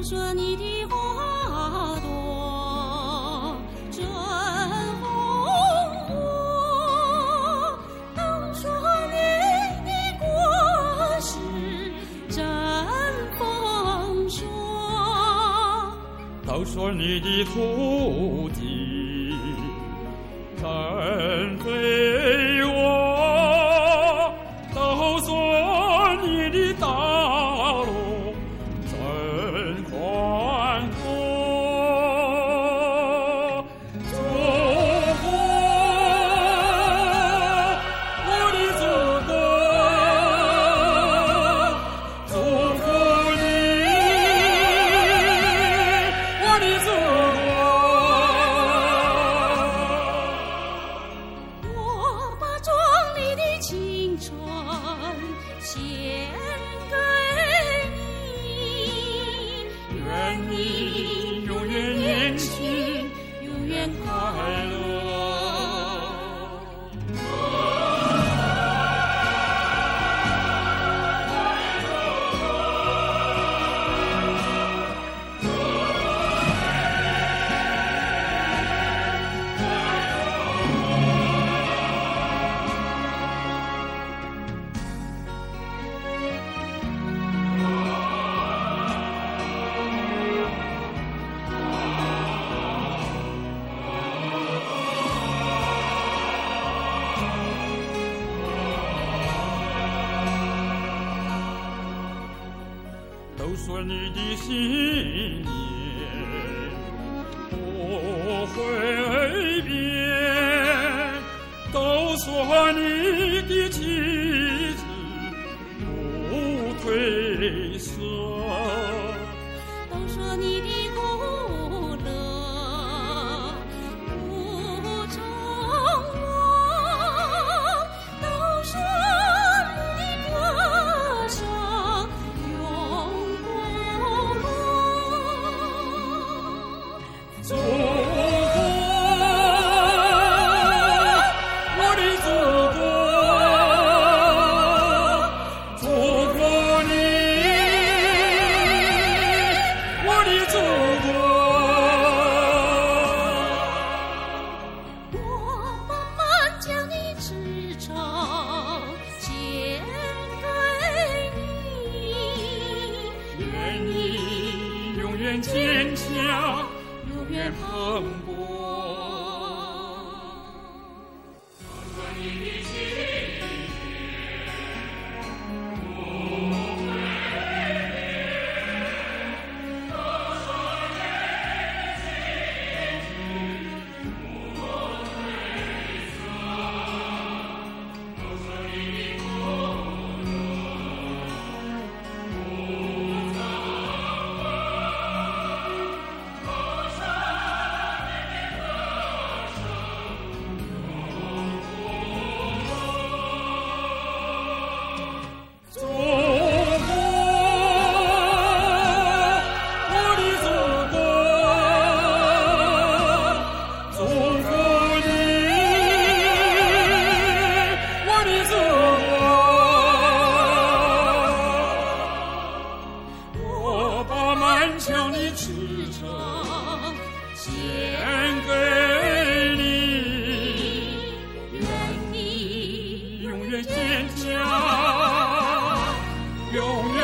都说你的花朵真红火，都说你的果实真丰硕，都说你的土地真肥献给你，愿你都说你的信念不会变，都说你的旗帜不褪愿坚强，永远蓬勃。将你驰骋献给你愿你永远坚强永远